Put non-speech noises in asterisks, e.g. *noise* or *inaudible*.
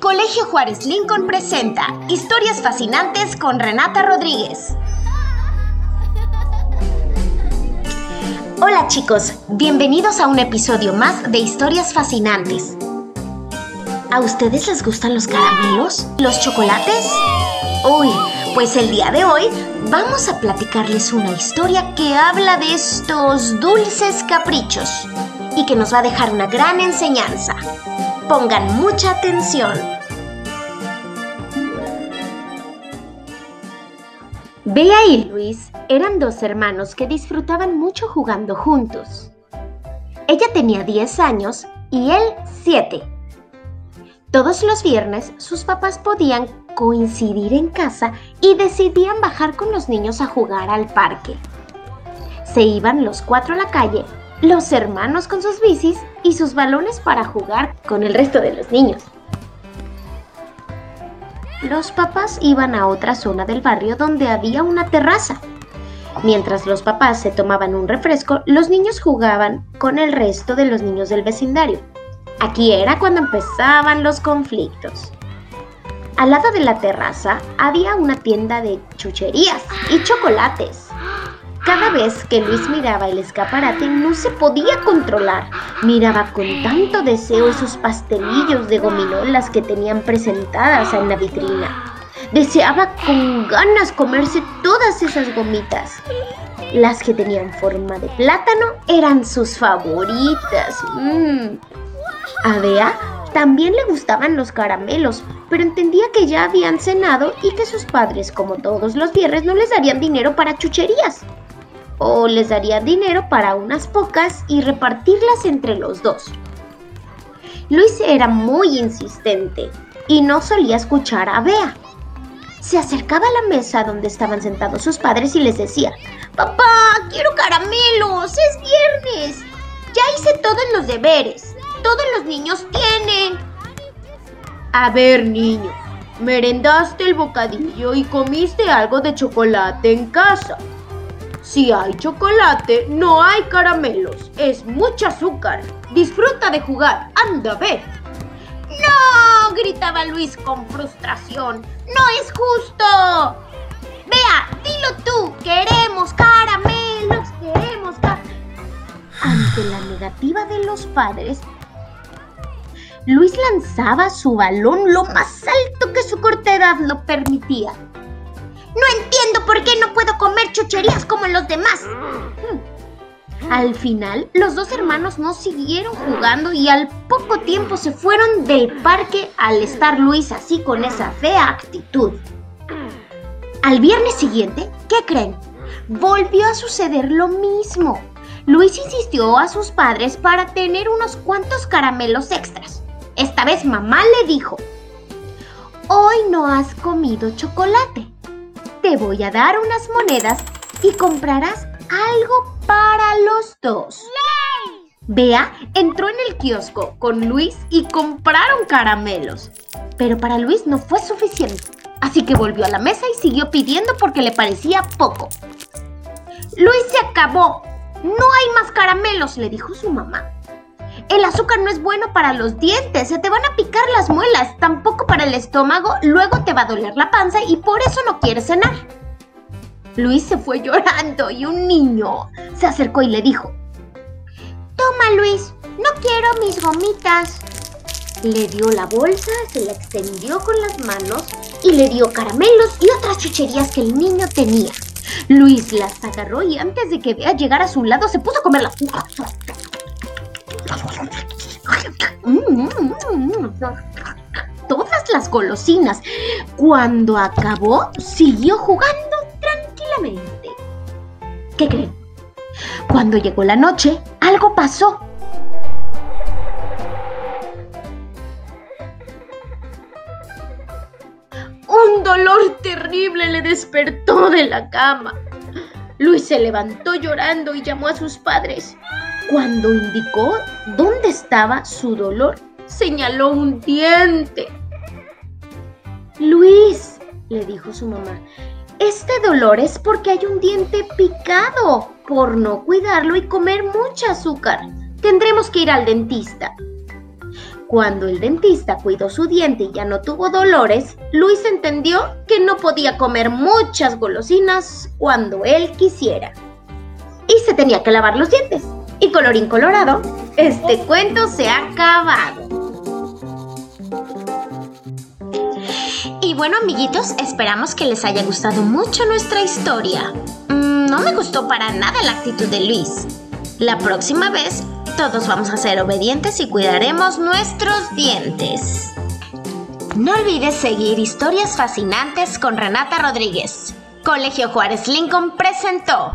Colegio Juárez Lincoln presenta Historias Fascinantes con Renata Rodríguez. Hola chicos, bienvenidos a un episodio más de Historias Fascinantes. ¿A ustedes les gustan los caramelos? ¿Los chocolates? Uy, pues el día de hoy vamos a platicarles una historia que habla de estos dulces caprichos y que nos va a dejar una gran enseñanza. Pongan mucha atención. Bea y Luis eran dos hermanos que disfrutaban mucho jugando juntos. Ella tenía 10 años y él 7. Todos los viernes sus papás podían coincidir en casa y decidían bajar con los niños a jugar al parque. Se iban los cuatro a la calle los hermanos con sus bicis y sus balones para jugar con el resto de los niños. Los papás iban a otra zona del barrio donde había una terraza. Mientras los papás se tomaban un refresco, los niños jugaban con el resto de los niños del vecindario. Aquí era cuando empezaban los conflictos. Al lado de la terraza había una tienda de chucherías y chocolates. Cada vez que Luis miraba el escaparate no se podía controlar. Miraba con tanto deseo esos pastelillos de gominolas que tenían presentadas en la vitrina. Deseaba con ganas comerse todas esas gomitas. Las que tenían forma de plátano eran sus favoritas. Mm. A Bea también le gustaban los caramelos, pero entendía que ya habían cenado y que sus padres, como todos los viernes, no les darían dinero para chucherías o les daría dinero para unas pocas y repartirlas entre los dos. Luis era muy insistente y no solía escuchar a Bea. Se acercaba a la mesa donde estaban sentados sus padres y les decía, Papá, quiero caramelos, es viernes. Ya hice todos los deberes. Todos los niños tienen. A ver, niño, merendaste el bocadillo y comiste algo de chocolate en casa. Si hay chocolate, no hay caramelos. Es mucho azúcar. Disfruta de jugar. Anda, ve. ¡No! gritaba Luis con frustración. ¡No es justo! Vea, dilo tú. Queremos caramelos. Queremos caramelos. Ante la negativa de los padres, Luis lanzaba su balón lo más alto que su corta edad lo permitía. No entiendo por qué no puedo comer chucherías como los demás. Al final, los dos hermanos no siguieron jugando y al poco tiempo se fueron del parque al estar Luis así con esa fea actitud. Al viernes siguiente, ¿qué creen? Volvió a suceder lo mismo. Luis insistió a sus padres para tener unos cuantos caramelos extras. Esta vez mamá le dijo, hoy no has comido chocolate te voy a dar unas monedas y comprarás algo para los dos. Bea entró en el kiosco con Luis y compraron caramelos. Pero para Luis no fue suficiente, así que volvió a la mesa y siguió pidiendo porque le parecía poco. Luis se acabó. No hay más caramelos, le dijo su mamá. El azúcar no es bueno para los dientes, se te van a picar tampoco para el estómago, luego te va a doler la panza y por eso no quieres cenar. Luis se fue *laughs* llorando y un niño se acercó y le dijo, Toma Luis, no quiero mis gomitas. Le dio la bolsa, se la extendió con las manos y le dio caramelos y otras chucherías que el niño tenía. Luis las agarró y antes de que vea llegar a su lado se puso a comerlas. Las golosinas. Cuando acabó, siguió jugando tranquilamente. ¿Qué creen? Cuando llegó la noche, algo pasó. Un dolor terrible le despertó de la cama. Luis se levantó llorando y llamó a sus padres. Cuando indicó dónde estaba su dolor, señaló un diente. Luis, le dijo su mamá, este dolor es porque hay un diente picado por no cuidarlo y comer mucha azúcar. Tendremos que ir al dentista. Cuando el dentista cuidó su diente y ya no tuvo dolores, Luis entendió que no podía comer muchas golosinas cuando él quisiera. Y se tenía que lavar los dientes. Y colorín colorado, este cuento se ha acabado. Bueno, amiguitos, esperamos que les haya gustado mucho nuestra historia. Mm, no me gustó para nada la actitud de Luis. La próxima vez, todos vamos a ser obedientes y cuidaremos nuestros dientes. No olvides seguir Historias Fascinantes con Renata Rodríguez. Colegio Juárez Lincoln presentó